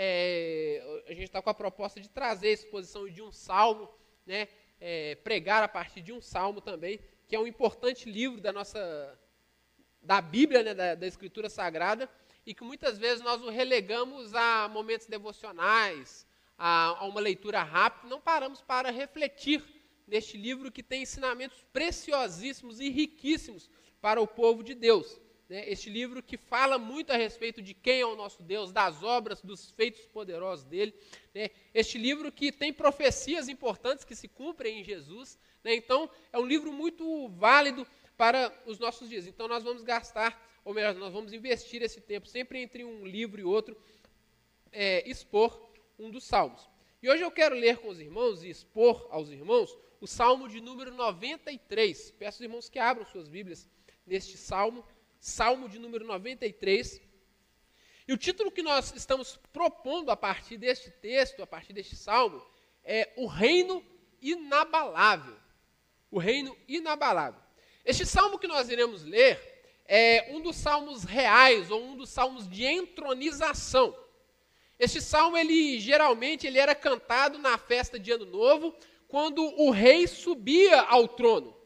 é, a gente está com a proposta de trazer a exposição de um salmo, né, é, pregar a partir de um salmo também, que é um importante livro da nossa da Bíblia, né, da, da Escritura Sagrada, e que muitas vezes nós o relegamos a momentos devocionais, a, a uma leitura rápida, não paramos para refletir neste livro que tem ensinamentos preciosíssimos e riquíssimos para o povo de Deus. Né? Este livro que fala muito a respeito de quem é o nosso Deus, das obras, dos feitos poderosos dele. Né? Este livro que tem profecias importantes que se cumprem em Jesus. Né? Então, é um livro muito válido para os nossos dias. Então, nós vamos gastar, ou melhor, nós vamos investir esse tempo sempre entre um livro e outro, é, expor um dos salmos. E hoje eu quero ler com os irmãos e expor aos irmãos o salmo de número 93. Peço aos irmãos que abram suas Bíblias neste salmo, salmo de número 93. E o título que nós estamos propondo a partir deste texto, a partir deste salmo, é O Reino Inabalável. O Reino Inabalável. Este salmo que nós iremos ler é um dos salmos reais, ou um dos salmos de entronização. Este salmo, ele geralmente ele era cantado na festa de Ano Novo, quando o rei subia ao trono.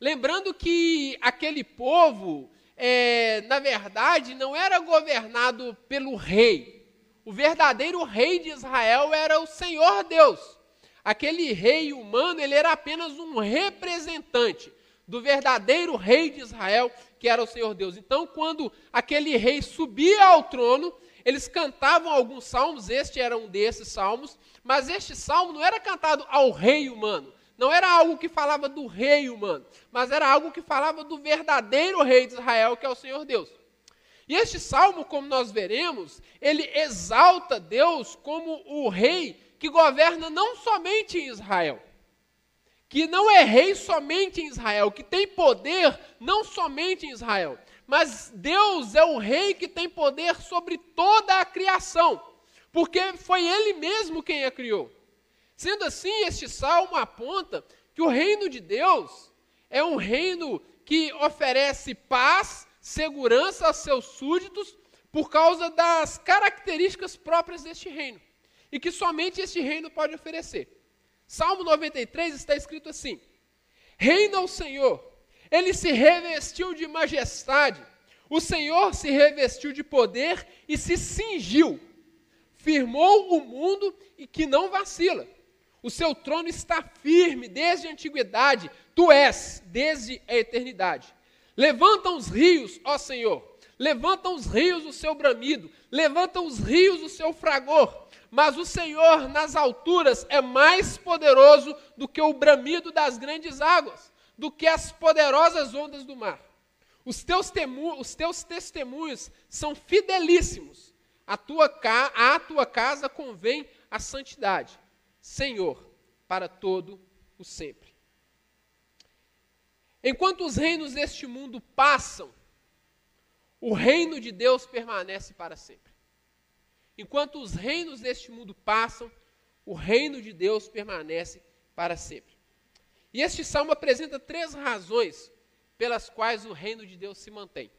Lembrando que aquele povo, é, na verdade, não era governado pelo rei. O verdadeiro rei de Israel era o Senhor Deus. Aquele rei humano, ele era apenas um representante do verdadeiro rei de Israel, que era o Senhor Deus. Então, quando aquele rei subia ao trono, eles cantavam alguns salmos, este era um desses salmos, mas este salmo não era cantado ao rei humano, não era algo que falava do rei humano, mas era algo que falava do verdadeiro rei de Israel, que é o Senhor Deus. E este salmo, como nós veremos, ele exalta Deus como o rei que governa não somente em Israel, que não é rei somente em Israel, que tem poder não somente em Israel, mas Deus é o rei que tem poder sobre toda a criação, porque foi ele mesmo quem a criou. Sendo assim, este salmo aponta que o reino de Deus é um reino que oferece paz, segurança aos seus súditos por causa das características próprias deste reino e que somente este reino pode oferecer. Salmo 93 está escrito assim: Reina o Senhor ele se revestiu de majestade. O Senhor se revestiu de poder e se cingiu. Firmou o mundo e que não vacila. O seu trono está firme desde a antiguidade. Tu és desde a eternidade. Levanta os rios, ó Senhor. Levanta os rios o seu bramido. Levanta os rios o seu fragor. Mas o Senhor nas alturas é mais poderoso do que o bramido das grandes águas do que as poderosas ondas do mar. Os teus, temu, os teus testemunhos são fidelíssimos. A tua, a tua casa convém a santidade. Senhor, para todo o sempre. Enquanto os reinos deste mundo passam, o reino de Deus permanece para sempre. Enquanto os reinos deste mundo passam, o reino de Deus permanece para sempre. E este salmo apresenta três razões pelas quais o reino de Deus se mantém.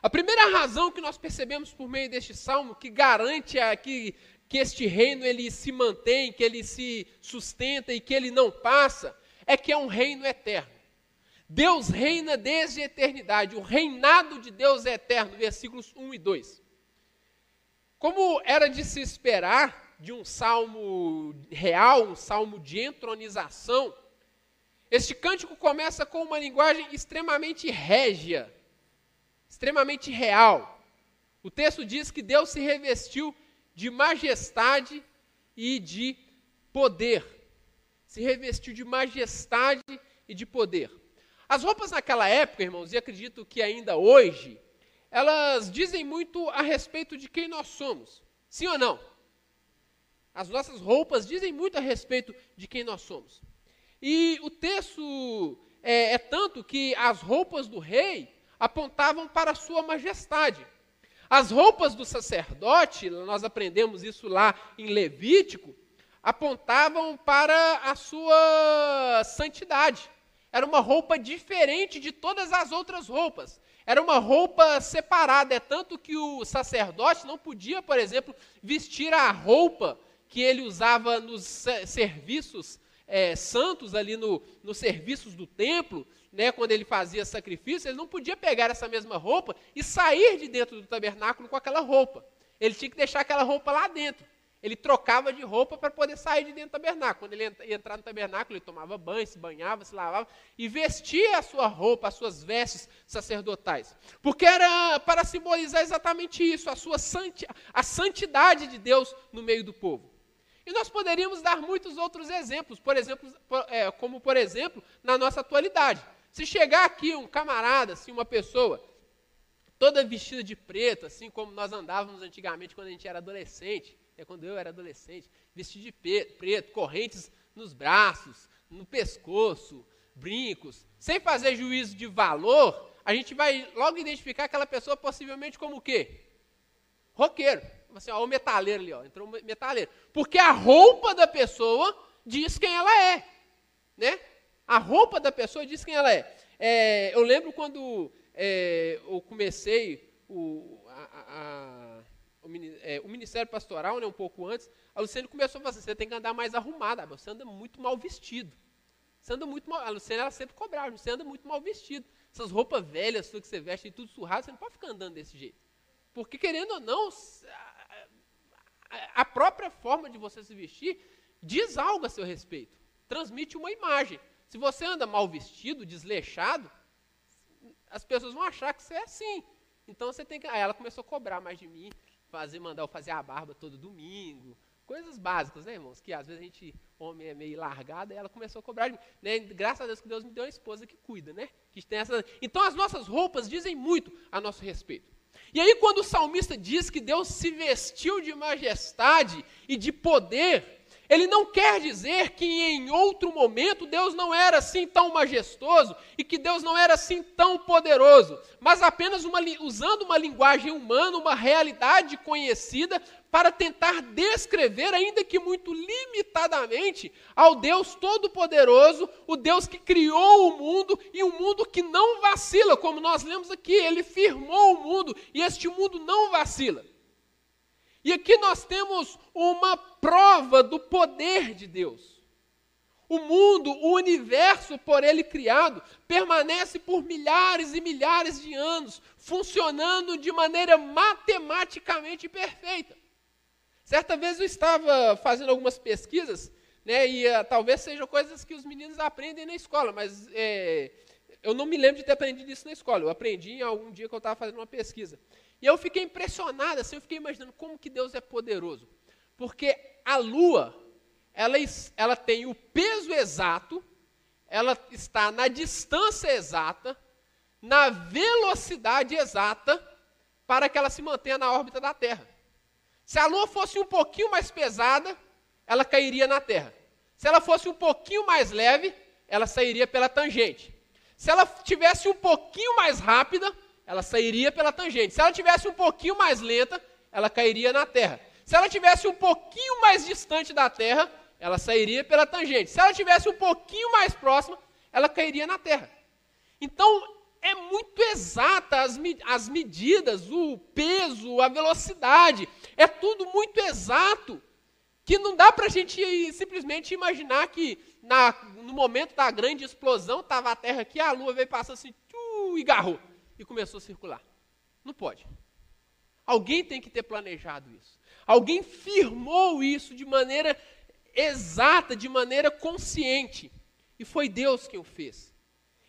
A primeira razão que nós percebemos por meio deste salmo, que garante a, que, que este reino ele se mantém, que ele se sustenta e que ele não passa, é que é um reino eterno. Deus reina desde a eternidade, o reinado de Deus é eterno, versículos 1 e 2. Como era de se esperar de um salmo real, um salmo de entronização, este cântico começa com uma linguagem extremamente régia, extremamente real. O texto diz que Deus se revestiu de majestade e de poder. Se revestiu de majestade e de poder. As roupas naquela época, irmãos, e acredito que ainda hoje, elas dizem muito a respeito de quem nós somos. Sim ou não? As nossas roupas dizem muito a respeito de quem nós somos. E o texto é, é tanto que as roupas do rei apontavam para a sua majestade. As roupas do sacerdote, nós aprendemos isso lá em Levítico, apontavam para a sua santidade. Era uma roupa diferente de todas as outras roupas. Era uma roupa separada, é tanto que o sacerdote não podia, por exemplo, vestir a roupa que ele usava nos serviços é, santos ali no, nos serviços do templo, né, quando ele fazia sacrifício, ele não podia pegar essa mesma roupa e sair de dentro do tabernáculo com aquela roupa. Ele tinha que deixar aquela roupa lá dentro. Ele trocava de roupa para poder sair de dentro do tabernáculo. Quando ele ia entrar no tabernáculo, ele tomava banho, se banhava, se lavava e vestia a sua roupa, as suas vestes sacerdotais. Porque era para simbolizar exatamente isso, a sua santi a santidade de Deus no meio do povo. E nós poderíamos dar muitos outros exemplos, por exemplo, é, como por exemplo, na nossa atualidade. Se chegar aqui um camarada, assim, uma pessoa, toda vestida de preto, assim como nós andávamos antigamente quando a gente era adolescente, é quando eu era adolescente, vestido de preto, correntes nos braços, no pescoço, brincos, sem fazer juízo de valor, a gente vai logo identificar aquela pessoa possivelmente como o quê? Roqueiro assim, ó, o metaleiro ali, ó, entrou um metaleiro. Porque a roupa da pessoa diz quem ela é, né? A roupa da pessoa diz quem ela é. é eu lembro quando é, eu comecei o, a, a, o, é, o, Ministério Pastoral, né, um pouco antes, a Luciane começou a falar assim, você tem que andar mais arrumada, você anda muito mal vestido. Você anda muito mal, a Luciane ela sempre cobrava, você anda muito mal vestido. Essas roupas velhas que você veste e tudo surrado, você não pode ficar andando desse jeito. Porque, querendo ou não, a própria forma de você se vestir diz algo a seu respeito, transmite uma imagem. Se você anda mal vestido, desleixado, as pessoas vão achar que você é assim. Então você tem que. Aí ela começou a cobrar mais de mim, fazer, mandar eu fazer a barba todo domingo. Coisas básicas, né, irmãos? Que às vezes a gente, homem, é meio largado, e ela começou a cobrar de mim. Né? Graças a Deus que Deus me deu uma esposa que cuida, né? Que tem essa... Então as nossas roupas dizem muito a nosso respeito. E aí, quando o salmista diz que Deus se vestiu de majestade e de poder, ele não quer dizer que em outro momento Deus não era assim tão majestoso e que Deus não era assim tão poderoso, mas apenas uma, usando uma linguagem humana, uma realidade conhecida, para tentar descrever, ainda que muito limitadamente, ao Deus Todo-Poderoso, o Deus que criou o mundo e um mundo que não vacila, como nós lemos aqui, ele firmou o mundo e este mundo não vacila. E aqui nós temos uma prova do poder de Deus. O mundo, o universo por ele criado, permanece por milhares e milhares de anos, funcionando de maneira matematicamente perfeita. Certa vez eu estava fazendo algumas pesquisas, né, e uh, talvez sejam coisas que os meninos aprendem na escola, mas é, eu não me lembro de ter aprendido isso na escola. Eu aprendi em algum dia que eu estava fazendo uma pesquisa. E eu fiquei impressionado, assim, eu fiquei imaginando como que Deus é poderoso. Porque a lua, ela, ela tem o peso exato, ela está na distância exata, na velocidade exata, para que ela se mantenha na órbita da Terra. Se a lua fosse um pouquinho mais pesada, ela cairia na Terra. Se ela fosse um pouquinho mais leve, ela sairia pela tangente. Se ela tivesse um pouquinho mais rápida, ela sairia pela tangente. Se ela tivesse um pouquinho mais lenta, ela cairia na Terra. Se ela tivesse um pouquinho mais distante da Terra, ela sairia pela tangente. Se ela tivesse um pouquinho mais próxima, ela cairia na Terra. Então, é muito exata as, as medidas, o peso, a velocidade. É tudo muito exato. Que não dá para a gente simplesmente imaginar que na, no momento da grande explosão estava a Terra aqui, a Lua veio passando assim, tchu, e garrou e começou a circular. Não pode. Alguém tem que ter planejado isso. Alguém firmou isso de maneira exata, de maneira consciente. E foi Deus quem o fez.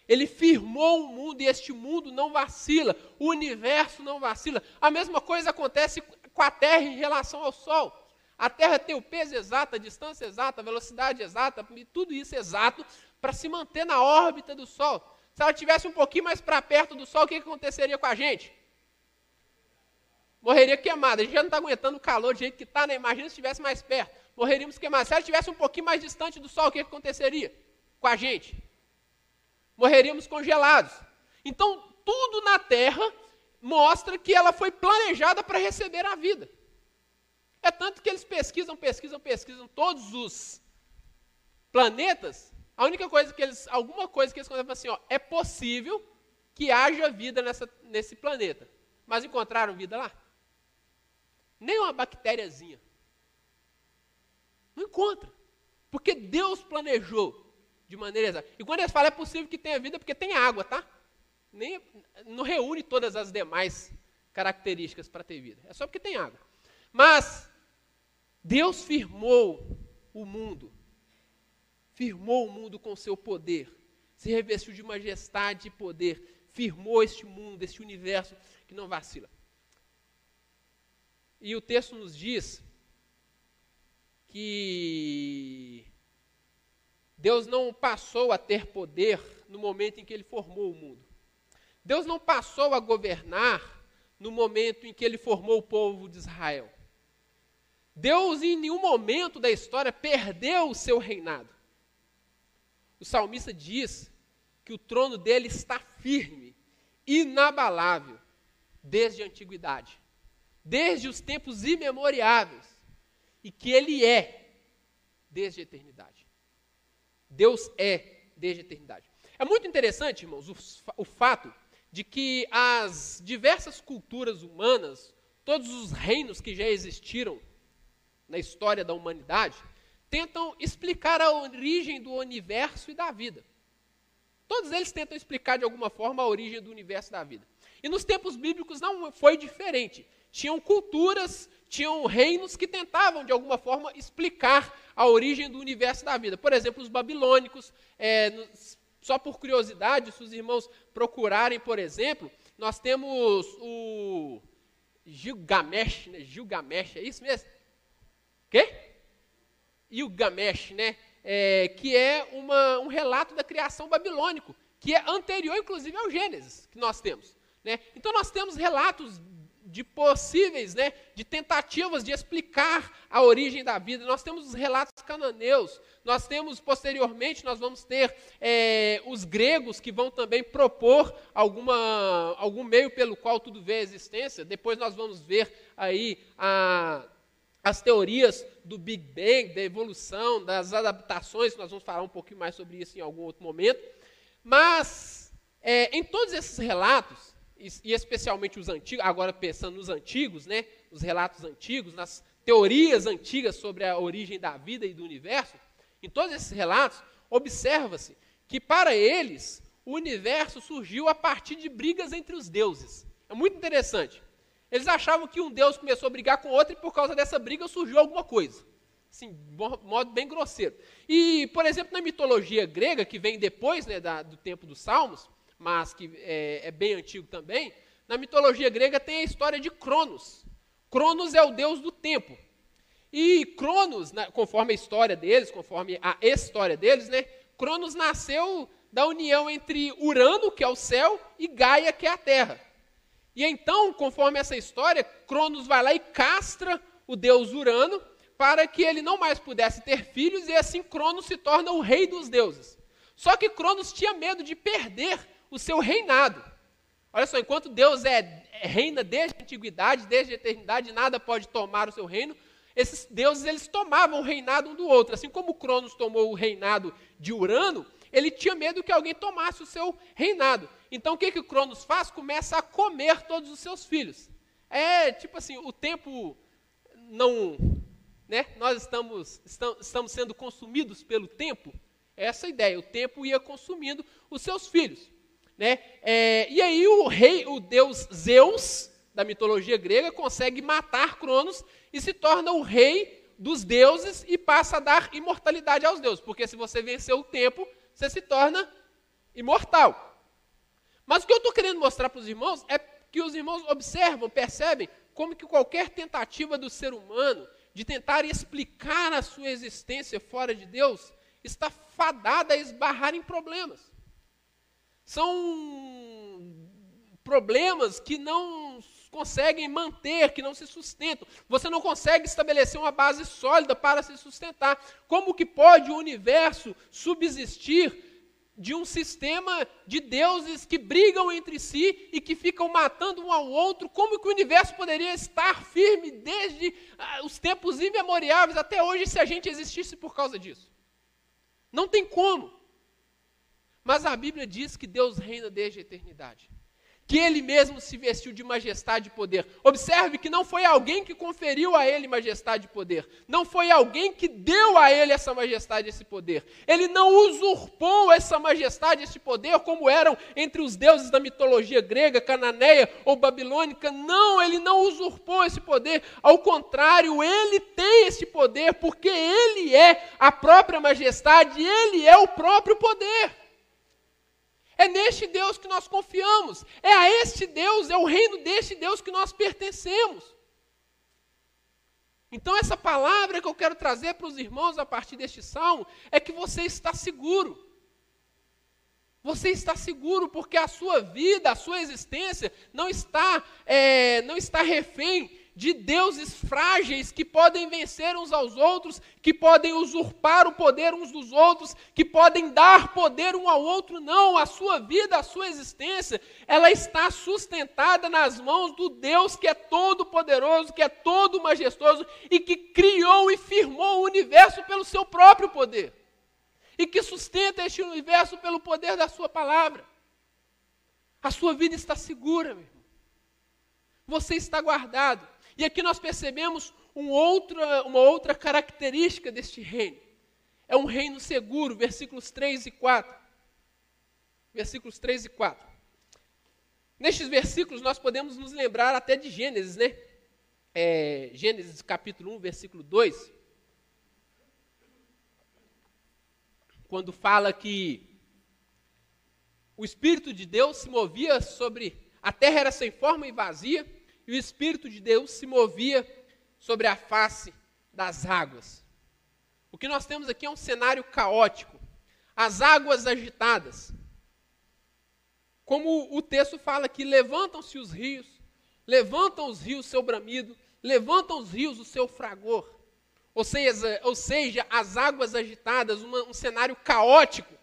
Ele firmou o mundo e este mundo não vacila, o universo não vacila. A mesma coisa acontece com a Terra em relação ao Sol. A Terra tem o peso exato, a distância exata, a velocidade exata, tudo isso exato para se manter na órbita do Sol. Se ela tivesse um pouquinho mais para perto do sol, o que, aconteceria com a gente? Morreria queimada. A gente já não está aguentando o calor do jeito que está, né? Imagina se estivesse mais perto. Morreríamos queimados. Se ela estivesse um pouquinho mais distante do sol, o que aconteceria com a gente? Morreríamos congelados. Então, tudo na Terra mostra que ela foi planejada para receber a vida. É tanto que eles pesquisam, pesquisam, pesquisam todos os planetas a única coisa que eles, alguma coisa que eles consideram assim, ó, é possível que haja vida nessa, nesse planeta. Mas encontraram vida lá? Nem uma bactériazinha. Não encontra. Porque Deus planejou de maneira exata. E quando eles falam é possível que tenha vida, porque tem água, tá? Nem, não reúne todas as demais características para ter vida. É só porque tem água. Mas Deus firmou o mundo. Firmou o mundo com seu poder. Se revestiu de majestade e poder. Firmou este mundo, este universo que não vacila. E o texto nos diz que Deus não passou a ter poder no momento em que ele formou o mundo. Deus não passou a governar no momento em que ele formou o povo de Israel. Deus, em nenhum momento da história, perdeu o seu reinado. O salmista diz que o trono dele está firme, inabalável, desde a antiguidade, desde os tempos imemoriáveis, e que ele é desde a eternidade. Deus é desde a eternidade. É muito interessante, irmãos, o, o fato de que as diversas culturas humanas, todos os reinos que já existiram na história da humanidade, tentam explicar a origem do universo e da vida. Todos eles tentam explicar de alguma forma a origem do universo e da vida. E nos tempos bíblicos não foi diferente. Tinham culturas, tinham reinos que tentavam de alguma forma explicar a origem do universo da vida. Por exemplo, os babilônicos, é, só por curiosidade, se os irmãos procurarem, por exemplo, nós temos o Gilgamesh, né? Gilgamesh, é isso mesmo? Quê? Gilgamesh, né? É, que é uma, um relato da criação babilônico, que é anterior, inclusive, ao Gênesis que nós temos. Né? Então nós temos relatos de possíveis, né, de tentativas de explicar a origem da vida. Nós temos os relatos cananeus, nós temos posteriormente, nós vamos ter é, os gregos que vão também propor alguma, algum meio pelo qual tudo vê a existência. Depois nós vamos ver aí a, as teorias do Big Bang, da evolução, das adaptações, nós vamos falar um pouquinho mais sobre isso em algum outro momento. Mas, é, em todos esses relatos, e especialmente os antigos, agora pensando nos antigos, né, nos relatos antigos, nas teorias antigas sobre a origem da vida e do universo, em todos esses relatos, observa-se que para eles o universo surgiu a partir de brigas entre os deuses. É muito interessante. Eles achavam que um deus começou a brigar com outro e por causa dessa briga surgiu alguma coisa. Assim, modo bem grosseiro. E, por exemplo, na mitologia grega, que vem depois né, da, do tempo dos Salmos, mas que é, é bem antigo também, na mitologia grega tem a história de Cronos. Cronos é o deus do tempo. E Cronos, né, conforme a história deles, conforme a história deles, né, Cronos nasceu da união entre Urano, que é o céu, e Gaia, que é a terra. E então, conforme essa história, Cronos vai lá e castra o deus Urano para que ele não mais pudesse ter filhos e assim Cronos se torna o rei dos deuses. Só que Cronos tinha medo de perder o seu reinado. Olha só, enquanto Deus é, é, reina desde a antiguidade, desde a eternidade, nada pode tomar o seu reino. Esses deuses eles tomavam o reinado um do outro, assim como Cronos tomou o reinado de Urano, ele tinha medo que alguém tomasse o seu reinado. Então o que que Cronos faz? Começa a comer todos os seus filhos. É tipo assim, o tempo não, né? Nós estamos estamos sendo consumidos pelo tempo. É essa ideia. O tempo ia consumindo os seus filhos. Né? É, e aí o rei, o deus Zeus, da mitologia grega, consegue matar Cronos e se torna o rei dos deuses e passa a dar imortalidade aos deuses. Porque se você venceu o tempo, você se torna imortal. Mas o que eu estou querendo mostrar para os irmãos é que os irmãos observam, percebem como que qualquer tentativa do ser humano de tentar explicar a sua existência fora de Deus está fadada a esbarrar em problemas. São problemas que não conseguem manter, que não se sustentam. Você não consegue estabelecer uma base sólida para se sustentar. Como que pode o universo subsistir de um sistema de deuses que brigam entre si e que ficam matando um ao outro? Como que o universo poderia estar firme desde ah, os tempos imemoriáveis até hoje se a gente existisse por causa disso? Não tem como. Mas a Bíblia diz que Deus reina desde a eternidade que ele mesmo se vestiu de majestade e poder. Observe que não foi alguém que conferiu a ele majestade e poder, não foi alguém que deu a ele essa majestade e esse poder. Ele não usurpou essa majestade e esse poder como eram entre os deuses da mitologia grega, cananeia ou babilônica. Não, ele não usurpou esse poder. Ao contrário, ele tem esse poder porque ele é a própria majestade, ele é o próprio poder. É neste Deus que nós confiamos. É a este Deus, é o reino deste Deus que nós pertencemos. Então, essa palavra que eu quero trazer para os irmãos a partir deste salmo é que você está seguro. Você está seguro porque a sua vida, a sua existência não está, é, não está refém de deuses frágeis que podem vencer uns aos outros, que podem usurpar o poder uns dos outros, que podem dar poder um ao outro. Não, a sua vida, a sua existência, ela está sustentada nas mãos do Deus que é todo poderoso, que é todo majestoso e que criou e firmou o universo pelo seu próprio poder. E que sustenta este universo pelo poder da sua palavra. A sua vida está segura, meu irmão. Você está guardado. E aqui nós percebemos um outra, uma outra característica deste reino. É um reino seguro, versículos 3 e 4. Versículos 3 e 4. Nestes versículos nós podemos nos lembrar até de Gênesis, né? É, Gênesis capítulo 1, versículo 2. Quando fala que o Espírito de Deus se movia sobre. A terra era sem forma e vazia, e o Espírito de Deus se movia sobre a face das águas. O que nós temos aqui é um cenário caótico, as águas agitadas. Como o texto fala aqui, levantam-se os rios, levantam os rios seu bramido, levantam os rios o seu fragor. Ou seja, ou seja as águas agitadas, uma, um cenário caótico.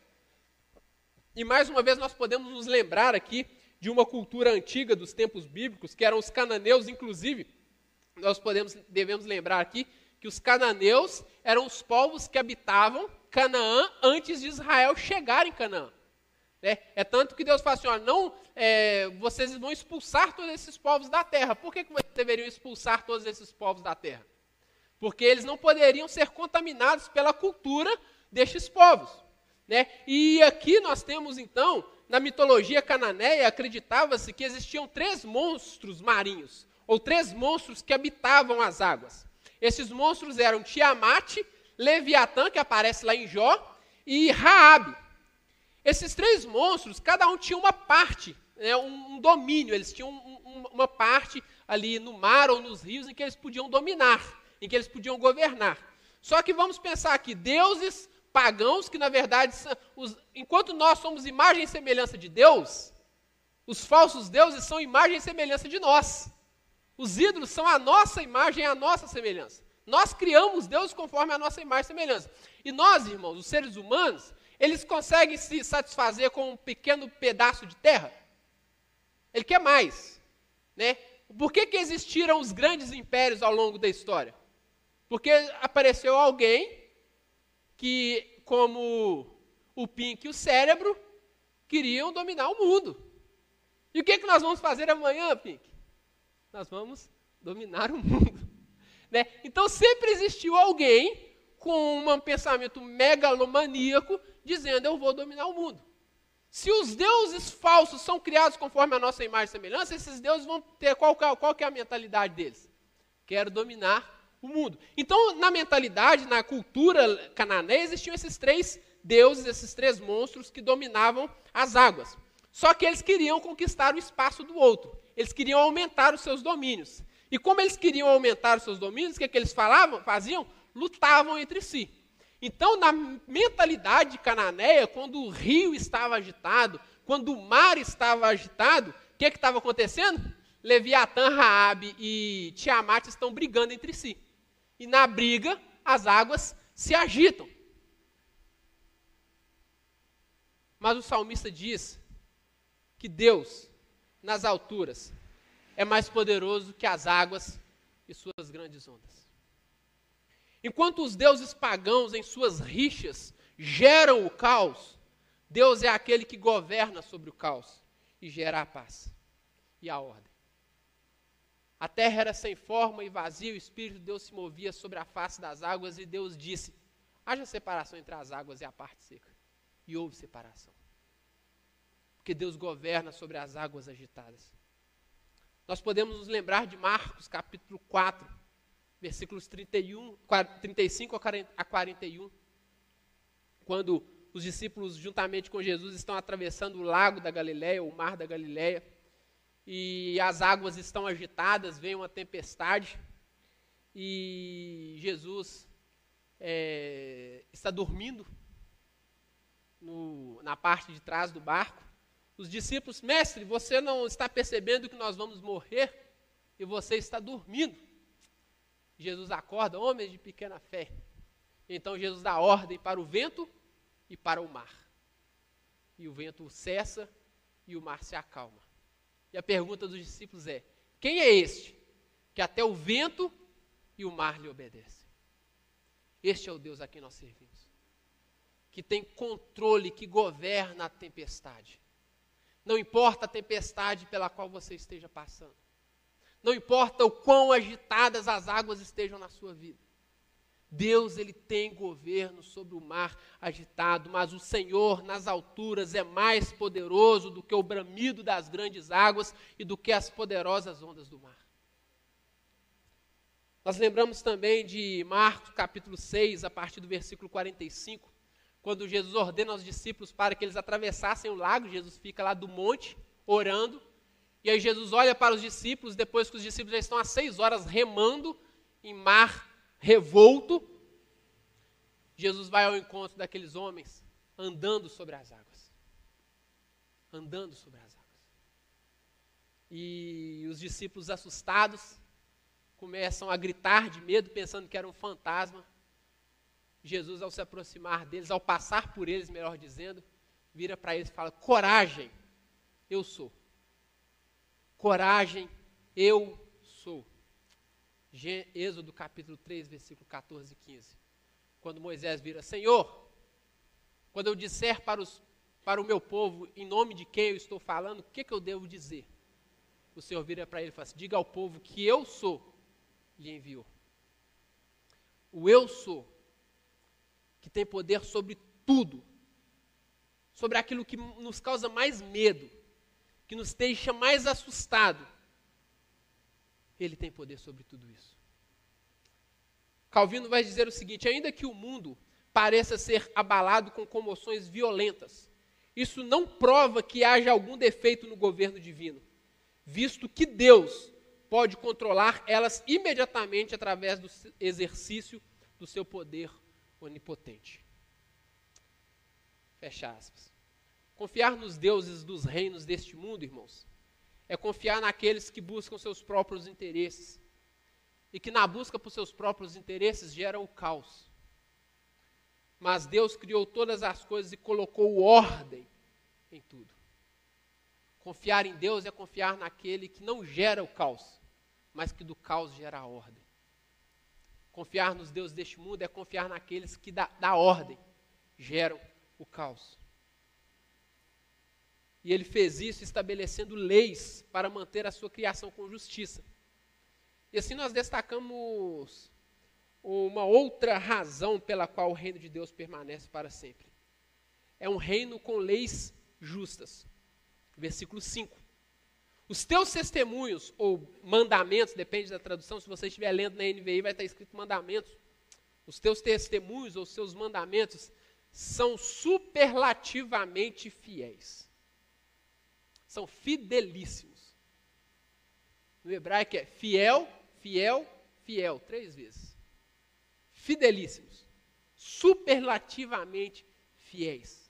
E mais uma vez nós podemos nos lembrar aqui de uma cultura antiga dos tempos bíblicos, que eram os cananeus, inclusive, nós podemos, devemos lembrar aqui que os cananeus eram os povos que habitavam Canaã antes de Israel chegar em Canaã. É, é tanto que Deus fala assim: ó, não, é, vocês vão expulsar todos esses povos da terra. Por que, que vocês deveriam expulsar todos esses povos da terra? Porque eles não poderiam ser contaminados pela cultura destes povos. Né? E aqui nós temos então na mitologia cananeia, acreditava-se que existiam três monstros marinhos, ou três monstros que habitavam as águas. Esses monstros eram Tiamat, Leviatã, que aparece lá em Jó, e Raabe. Esses três monstros, cada um tinha uma parte, né, um, um, domínio, eles tinham um, um, uma parte ali no mar ou nos rios em que eles podiam dominar, em que eles podiam governar. Só que vamos pensar aqui, deuses pagãos que, na verdade, os, enquanto nós somos imagem e semelhança de Deus, os falsos deuses são imagem e semelhança de nós. Os ídolos são a nossa imagem e a nossa semelhança. Nós criamos Deus conforme a nossa imagem e semelhança. E nós, irmãos, os seres humanos, eles conseguem se satisfazer com um pequeno pedaço de terra? Ele quer mais. Né? Por que, que existiram os grandes impérios ao longo da história? Porque apareceu alguém que, como o Pink e o cérebro, queriam dominar o mundo. E o que, é que nós vamos fazer amanhã, Pink? Nós vamos dominar o mundo. Né? Então sempre existiu alguém com um pensamento megalomaníaco dizendo eu vou dominar o mundo. Se os deuses falsos são criados conforme a nossa imagem e semelhança, esses deuses vão ter qual, qual é a mentalidade deles? Quero dominar o mundo. Então, na mentalidade, na cultura cananeia, existiam esses três deuses, esses três monstros que dominavam as águas. Só que eles queriam conquistar o espaço do outro. Eles queriam aumentar os seus domínios. E como eles queriam aumentar os seus domínios, o que, é que eles falavam, faziam? Lutavam entre si. Então, na mentalidade cananeia, quando o rio estava agitado, quando o mar estava agitado, o que é estava acontecendo? Leviatã, Raabe e Tiamat estão brigando entre si e na briga as águas se agitam. Mas o salmista diz que Deus, nas alturas, é mais poderoso que as águas e suas grandes ondas. Enquanto os deuses pagãos, em suas rixas, geram o caos, Deus é aquele que governa sobre o caos e gera a paz e a ordem. A terra era sem forma e vazia, o Espírito de Deus se movia sobre a face das águas e Deus disse: haja separação entre as águas e a parte seca. E houve separação. Porque Deus governa sobre as águas agitadas. Nós podemos nos lembrar de Marcos capítulo 4, versículos 31, 35 a 41, quando os discípulos, juntamente com Jesus, estão atravessando o lago da Galileia, o mar da Galileia, e as águas estão agitadas, vem uma tempestade, e Jesus é, está dormindo no, na parte de trás do barco. Os discípulos, mestre, você não está percebendo que nós vamos morrer e você está dormindo. Jesus acorda, homens de pequena fé. Então Jesus dá ordem para o vento e para o mar. E o vento cessa e o mar se acalma. E a pergunta dos discípulos é: quem é este que até o vento e o mar lhe obedecem? Este é o Deus a quem nós servimos, que tem controle, que governa a tempestade. Não importa a tempestade pela qual você esteja passando. Não importa o quão agitadas as águas estejam na sua vida. Deus ele tem governo sobre o mar agitado, mas o Senhor nas alturas é mais poderoso do que o bramido das grandes águas e do que as poderosas ondas do mar. Nós lembramos também de Marcos capítulo 6, a partir do versículo 45, quando Jesus ordena aos discípulos para que eles atravessassem o lago, Jesus fica lá do monte orando, e aí Jesus olha para os discípulos, depois que os discípulos já estão há seis horas remando em mar revolto, Jesus vai ao encontro daqueles homens andando sobre as águas. Andando sobre as águas. E os discípulos assustados começam a gritar de medo, pensando que era um fantasma. Jesus, ao se aproximar deles, ao passar por eles, melhor dizendo, vira para eles e fala: Coragem, eu sou. Coragem, eu. Êxodo capítulo 3, versículo 14 e 15. Quando Moisés vira, Senhor, quando eu disser para, os, para o meu povo em nome de quem eu estou falando, o que, que eu devo dizer? O Senhor vira para ele e fala assim, diga ao povo que eu sou, lhe enviou. O eu sou, que tem poder sobre tudo, sobre aquilo que nos causa mais medo, que nos deixa mais assustado, ele tem poder sobre tudo isso. Calvino vai dizer o seguinte: ainda que o mundo pareça ser abalado com comoções violentas, isso não prova que haja algum defeito no governo divino, visto que Deus pode controlar elas imediatamente através do exercício do seu poder onipotente. Fecha aspas. Confiar nos deuses dos reinos deste mundo, irmãos, é confiar naqueles que buscam seus próprios interesses e que na busca por seus próprios interesses geram o caos. Mas Deus criou todas as coisas e colocou ordem em tudo. Confiar em Deus é confiar naquele que não gera o caos, mas que do caos gera a ordem. Confiar nos deuses deste mundo é confiar naqueles que da, da ordem geram o caos. E ele fez isso estabelecendo leis para manter a sua criação com justiça. E assim nós destacamos uma outra razão pela qual o reino de Deus permanece para sempre. É um reino com leis justas. Versículo 5. Os teus testemunhos, ou mandamentos, depende da tradução, se você estiver lendo na NVI vai estar escrito mandamentos. Os teus testemunhos ou seus mandamentos são superlativamente fiéis são fidelíssimos. No hebraico é fiel, fiel, fiel, três vezes. Fidelíssimos. Superlativamente fiéis.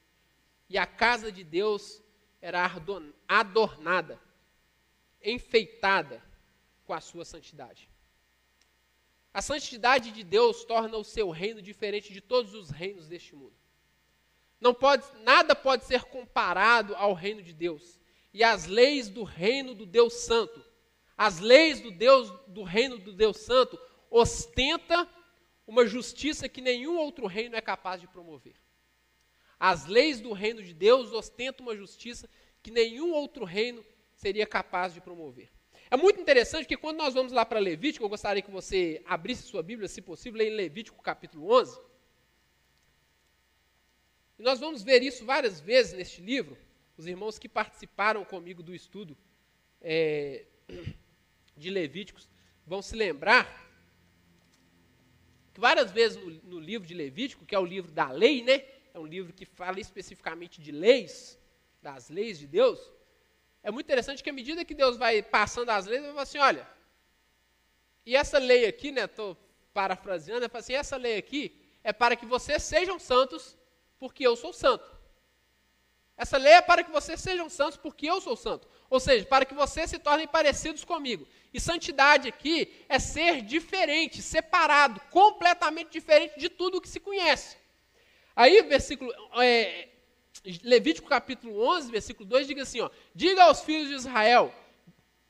E a casa de Deus era adornada, enfeitada com a sua santidade. A santidade de Deus torna o seu reino diferente de todos os reinos deste mundo. Não pode, nada pode ser comparado ao reino de Deus e as leis do reino do Deus Santo. As leis do Deus do reino do Deus Santo ostenta uma justiça que nenhum outro reino é capaz de promover. As leis do reino de Deus ostentam uma justiça que nenhum outro reino seria capaz de promover. É muito interessante que quando nós vamos lá para Levítico, eu gostaria que você abrisse sua Bíblia, se possível, em Levítico capítulo 11. E nós vamos ver isso várias vezes neste livro. Os irmãos que participaram comigo do estudo é, de Levíticos vão se lembrar que várias vezes no, no, livro de Levítico, que é o livro da lei, né? É um livro que fala especificamente de leis, das leis de Deus. É muito interessante que à medida que Deus vai passando as leis, ele vai falar assim, olha, e essa lei aqui, né? Estou parafraseando, ele fala assim, essa lei aqui é para que vocês sejam santos, porque eu sou santo. Essa lei é para que vocês sejam santos, porque eu sou santo. Ou seja, para que vocês se tornem parecidos comigo. E santidade aqui é ser diferente, separado, completamente diferente de tudo o que se conhece. Aí, versículo, é, Levítico capítulo 11, versículo 2, diga assim: ó, Diga aos filhos de Israel,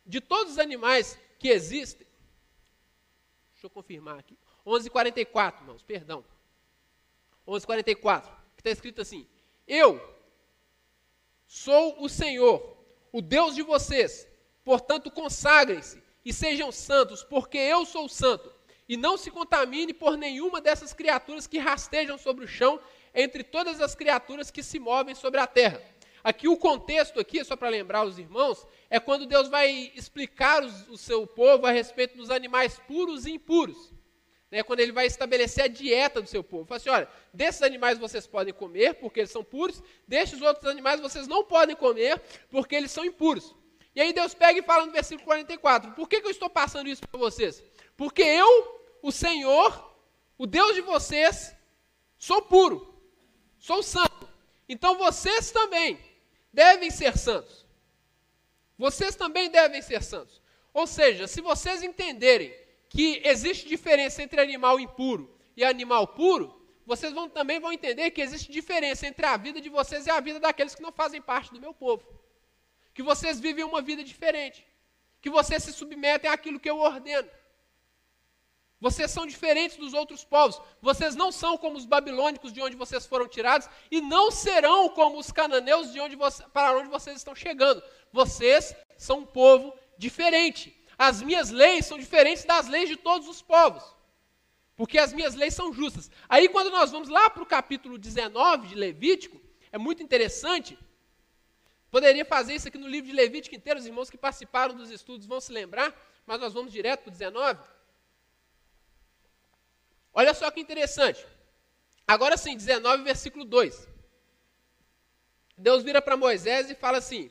de todos os animais que existem. Deixa eu confirmar aqui. 11:44, irmãos, perdão. 11:44, que está escrito assim: Eu sou o Senhor, o Deus de vocês. Portanto, consagrem-se e sejam santos, porque eu sou santo. E não se contamine por nenhuma dessas criaturas que rastejam sobre o chão, entre todas as criaturas que se movem sobre a terra. Aqui o contexto aqui, só para lembrar os irmãos, é quando Deus vai explicar os, o seu povo a respeito dos animais puros e impuros. Né, quando ele vai estabelecer a dieta do seu povo. Fala assim, olha, desses animais vocês podem comer, porque eles são puros, destes outros animais vocês não podem comer, porque eles são impuros. E aí Deus pega e fala no versículo 44: Por que, que eu estou passando isso para vocês? Porque eu, o Senhor, o Deus de vocês, sou puro, sou santo. Então vocês também devem ser santos. Vocês também devem ser santos. Ou seja, se vocês entenderem que existe diferença entre animal impuro e animal puro, vocês vão, também vão entender que existe diferença entre a vida de vocês e a vida daqueles que não fazem parte do meu povo que vocês vivem uma vida diferente, que vocês se submetem àquilo que eu ordeno. Vocês são diferentes dos outros povos. Vocês não são como os babilônicos de onde vocês foram tirados e não serão como os cananeus de onde você, para onde vocês estão chegando. Vocês são um povo diferente. As minhas leis são diferentes das leis de todos os povos. Porque as minhas leis são justas. Aí, quando nós vamos lá para o capítulo 19 de Levítico, é muito interessante Poderia fazer isso aqui no livro de Levítico inteiro, os irmãos que participaram dos estudos vão se lembrar, mas nós vamos direto para o 19. Olha só que interessante. Agora sim, 19, versículo 2. Deus vira para Moisés e fala assim: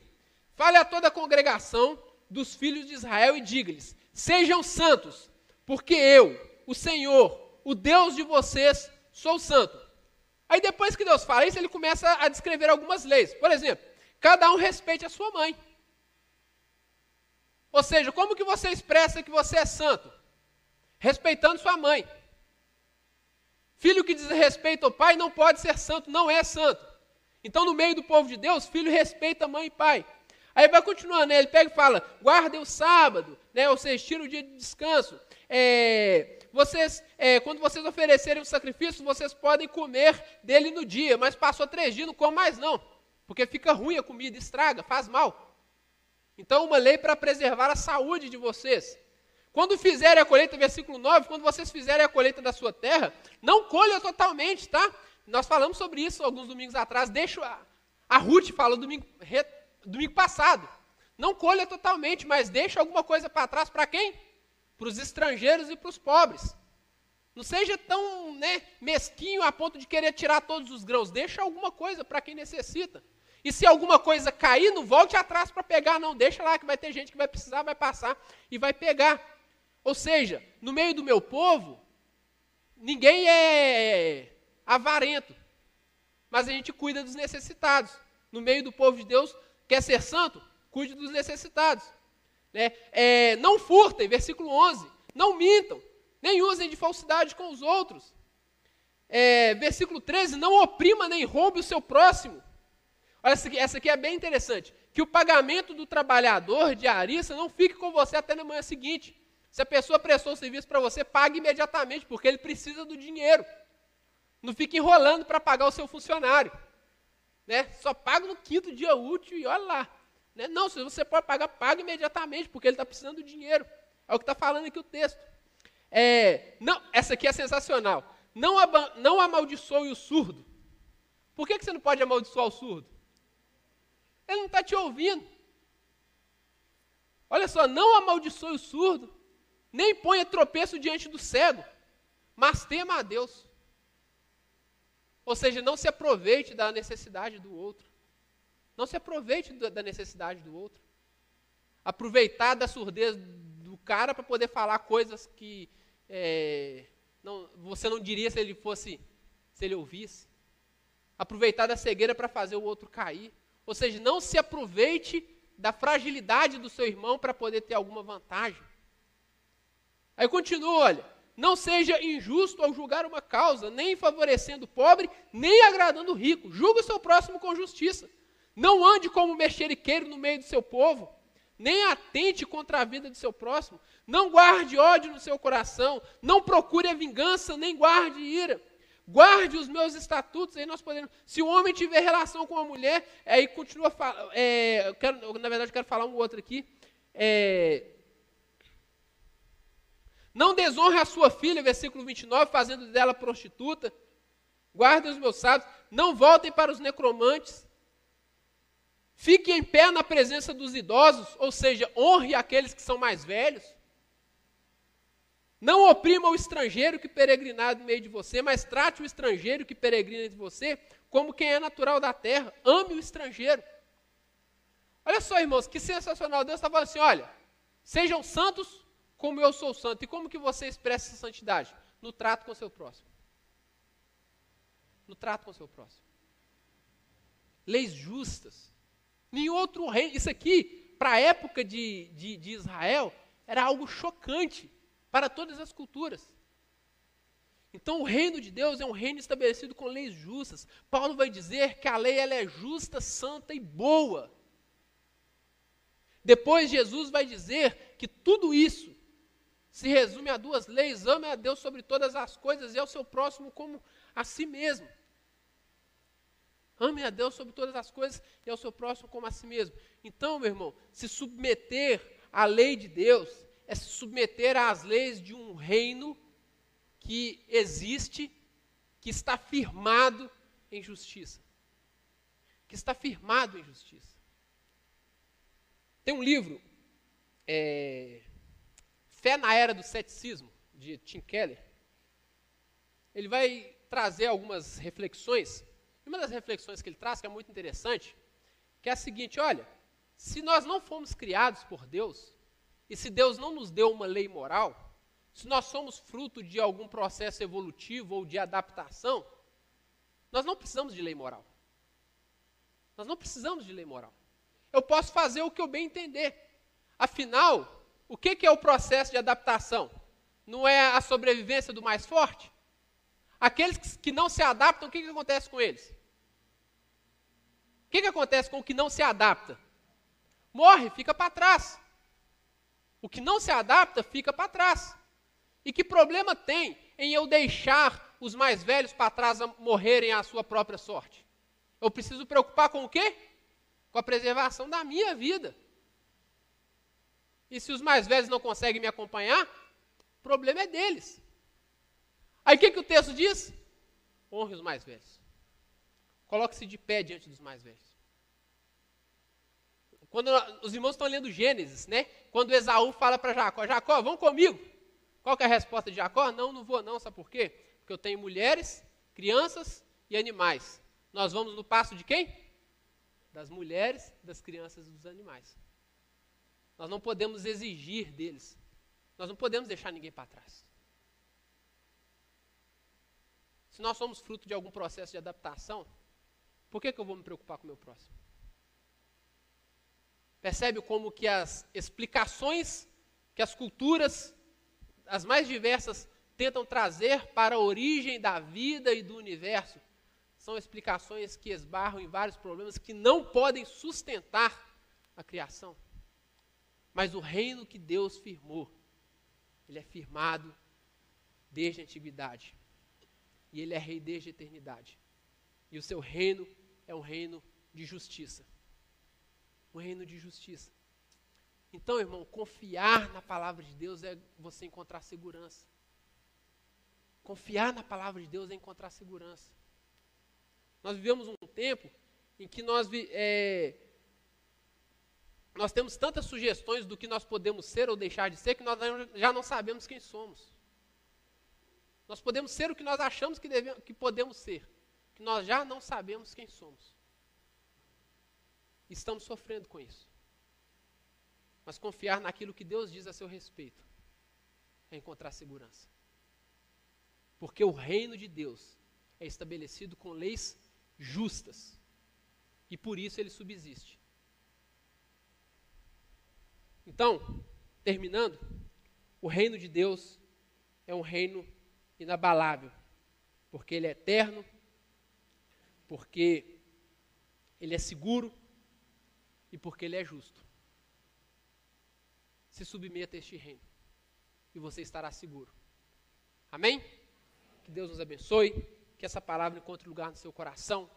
Fale a toda a congregação dos filhos de Israel e diga-lhes: Sejam santos, porque eu, o Senhor, o Deus de vocês, sou santo. Aí depois que Deus fala isso, ele começa a descrever algumas leis. Por exemplo, Cada um respeite a sua mãe. Ou seja, como que você expressa que você é santo? Respeitando sua mãe. Filho que diz respeito ao pai não pode ser santo, não é santo. Então, no meio do povo de Deus, filho respeita mãe e pai. Aí vai continuando, né? ele pega e fala: guardem o sábado, né? ou seja, tira o dia de descanso. É, vocês, é, quando vocês oferecerem o sacrifício, vocês podem comer dele no dia, mas passou três dias, não come mais não. Porque fica ruim a comida, estraga, faz mal. Então, uma lei para preservar a saúde de vocês. Quando fizerem a colheita, versículo 9, quando vocês fizerem a colheita da sua terra, não colha totalmente, tá? Nós falamos sobre isso alguns domingos atrás. Deixa a, a Ruth falou domingo, re, domingo passado. Não colha totalmente, mas deixa alguma coisa para trás para quem? Para os estrangeiros e para os pobres. Não seja tão né, mesquinho a ponto de querer tirar todos os grãos. Deixa alguma coisa para quem necessita. E se alguma coisa cair, não volte atrás para pegar, não. Deixa lá que vai ter gente que vai precisar, vai passar e vai pegar. Ou seja, no meio do meu povo, ninguém é avarento. Mas a gente cuida dos necessitados. No meio do povo de Deus, quer ser santo? Cuide dos necessitados. Né? É, não furtem, versículo 11. Não mintam, nem usem de falsidade com os outros. É, versículo 13: Não oprima nem roube o seu próximo. Olha, essa aqui, essa aqui é bem interessante. Que o pagamento do trabalhador de arista não fique com você até na manhã seguinte. Se a pessoa prestou o serviço para você, pague imediatamente, porque ele precisa do dinheiro. Não fique enrolando para pagar o seu funcionário. Né? Só paga no quinto dia útil e olha lá. Né? Não, se você pode pagar, paga imediatamente, porque ele está precisando do dinheiro. É o que está falando aqui o texto. É, não, essa aqui é sensacional. Não, não amaldiçoe o surdo. Por que, que você não pode amaldiçoar o surdo? Ele não está te ouvindo. Olha só, não amaldiçoe o surdo, nem ponha tropeço diante do cego, mas tema a Deus. Ou seja, não se aproveite da necessidade do outro. Não se aproveite da necessidade do outro. Aproveitar da surdez do cara para poder falar coisas que é, não, você não diria se ele fosse, se ele ouvisse. Aproveitar da cegueira para fazer o outro cair. Ou seja, não se aproveite da fragilidade do seu irmão para poder ter alguma vantagem. Aí continua, olha, não seja injusto ao julgar uma causa, nem favorecendo o pobre, nem agradando o rico. Julgue o seu próximo com justiça. Não ande como mexeriqueiro no meio do seu povo, nem atente contra a vida do seu próximo. Não guarde ódio no seu coração, não procure a vingança, nem guarde ira. Guarde os meus estatutos, aí nós podemos. Se o homem tiver relação com a mulher, aí continua. É, eu quero, na verdade, eu quero falar um outro aqui. É, não desonre a sua filha, versículo 29, fazendo dela prostituta. Guarde os meus sábios. Não voltem para os necromantes. Fique em pé na presença dos idosos, ou seja, honre aqueles que são mais velhos. Não oprima o estrangeiro que peregrinar no meio de você, mas trate o estrangeiro que peregrina entre você como quem é natural da terra. Ame o estrangeiro. Olha só, irmãos, que sensacional. Deus está falando assim: olha, sejam santos como eu sou santo. E como que você expressa essa santidade? No trato com o seu próximo. No trato com o seu próximo. Leis justas. Nenhum outro reino. Isso aqui, para a época de, de, de Israel, era algo chocante para todas as culturas. Então, o reino de Deus é um reino estabelecido com leis justas. Paulo vai dizer que a lei ela é justa, santa e boa. Depois, Jesus vai dizer que tudo isso se resume a duas leis: ame a Deus sobre todas as coisas e ao seu próximo como a si mesmo. Ame a Deus sobre todas as coisas e ao seu próximo como a si mesmo. Então, meu irmão, se submeter à lei de Deus é se submeter às leis de um reino que existe, que está firmado em justiça. Que está firmado em justiça. Tem um livro, é, Fé na Era do Ceticismo, de Tim Keller. Ele vai trazer algumas reflexões uma das reflexões que ele traz, que é muito interessante, que é a seguinte: olha, se nós não fomos criados por Deus, e se Deus não nos deu uma lei moral, se nós somos fruto de algum processo evolutivo ou de adaptação, nós não precisamos de lei moral. Nós não precisamos de lei moral. Eu posso fazer o que eu bem entender. Afinal, o que é o processo de adaptação? Não é a sobrevivência do mais forte? Aqueles que não se adaptam, o que, que acontece com eles? O que, que acontece com o que não se adapta? Morre, fica para trás. O que não se adapta fica para trás. E que problema tem em eu deixar os mais velhos para trás morrerem à sua própria sorte? Eu preciso preocupar com o quê? Com a preservação da minha vida. E se os mais velhos não conseguem me acompanhar, o problema é deles. Aí o que, que o texto diz? Honre os mais velhos. Coloque-se de pé diante dos mais velhos. Quando os irmãos estão lendo Gênesis, né? Quando Esaú fala para Jacó, Jacó, vão comigo. Qual é a resposta de Jacó? Não, não vou não, sabe por quê? Porque eu tenho mulheres, crianças e animais. Nós vamos no passo de quem? Das mulheres, das crianças e dos animais. Nós não podemos exigir deles. Nós não podemos deixar ninguém para trás. Se nós somos fruto de algum processo de adaptação, por que, que eu vou me preocupar com o meu próximo? Percebe como que as explicações que as culturas, as mais diversas, tentam trazer para a origem da vida e do universo, são explicações que esbarram em vários problemas que não podem sustentar a criação. Mas o reino que Deus firmou, ele é firmado desde a antiguidade e ele é rei desde a eternidade. E o seu reino é um reino de justiça. Um reino de justiça. Então, irmão, confiar na palavra de Deus é você encontrar segurança. Confiar na palavra de Deus é encontrar segurança. Nós vivemos um tempo em que nós, é, nós temos tantas sugestões do que nós podemos ser ou deixar de ser que nós já não sabemos quem somos. Nós podemos ser o que nós achamos que, devemos, que podemos ser, que nós já não sabemos quem somos. Estamos sofrendo com isso. Mas confiar naquilo que Deus diz a seu respeito é encontrar segurança. Porque o reino de Deus é estabelecido com leis justas. E por isso ele subsiste. Então, terminando, o reino de Deus é um reino inabalável, porque ele é eterno, porque ele é seguro e porque ele é justo. Se submeta a este reino e você estará seguro. Amém? Que Deus nos abençoe, que essa palavra encontre lugar no seu coração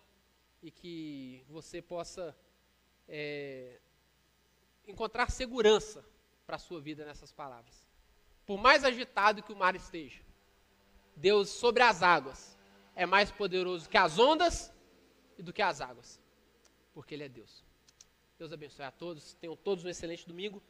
e que você possa é, encontrar segurança para a sua vida nessas palavras. Por mais agitado que o mar esteja, Deus sobre as águas é mais poderoso que as ondas e do que as águas, porque Ele é Deus. Deus abençoe a todos, tenham todos um excelente domingo.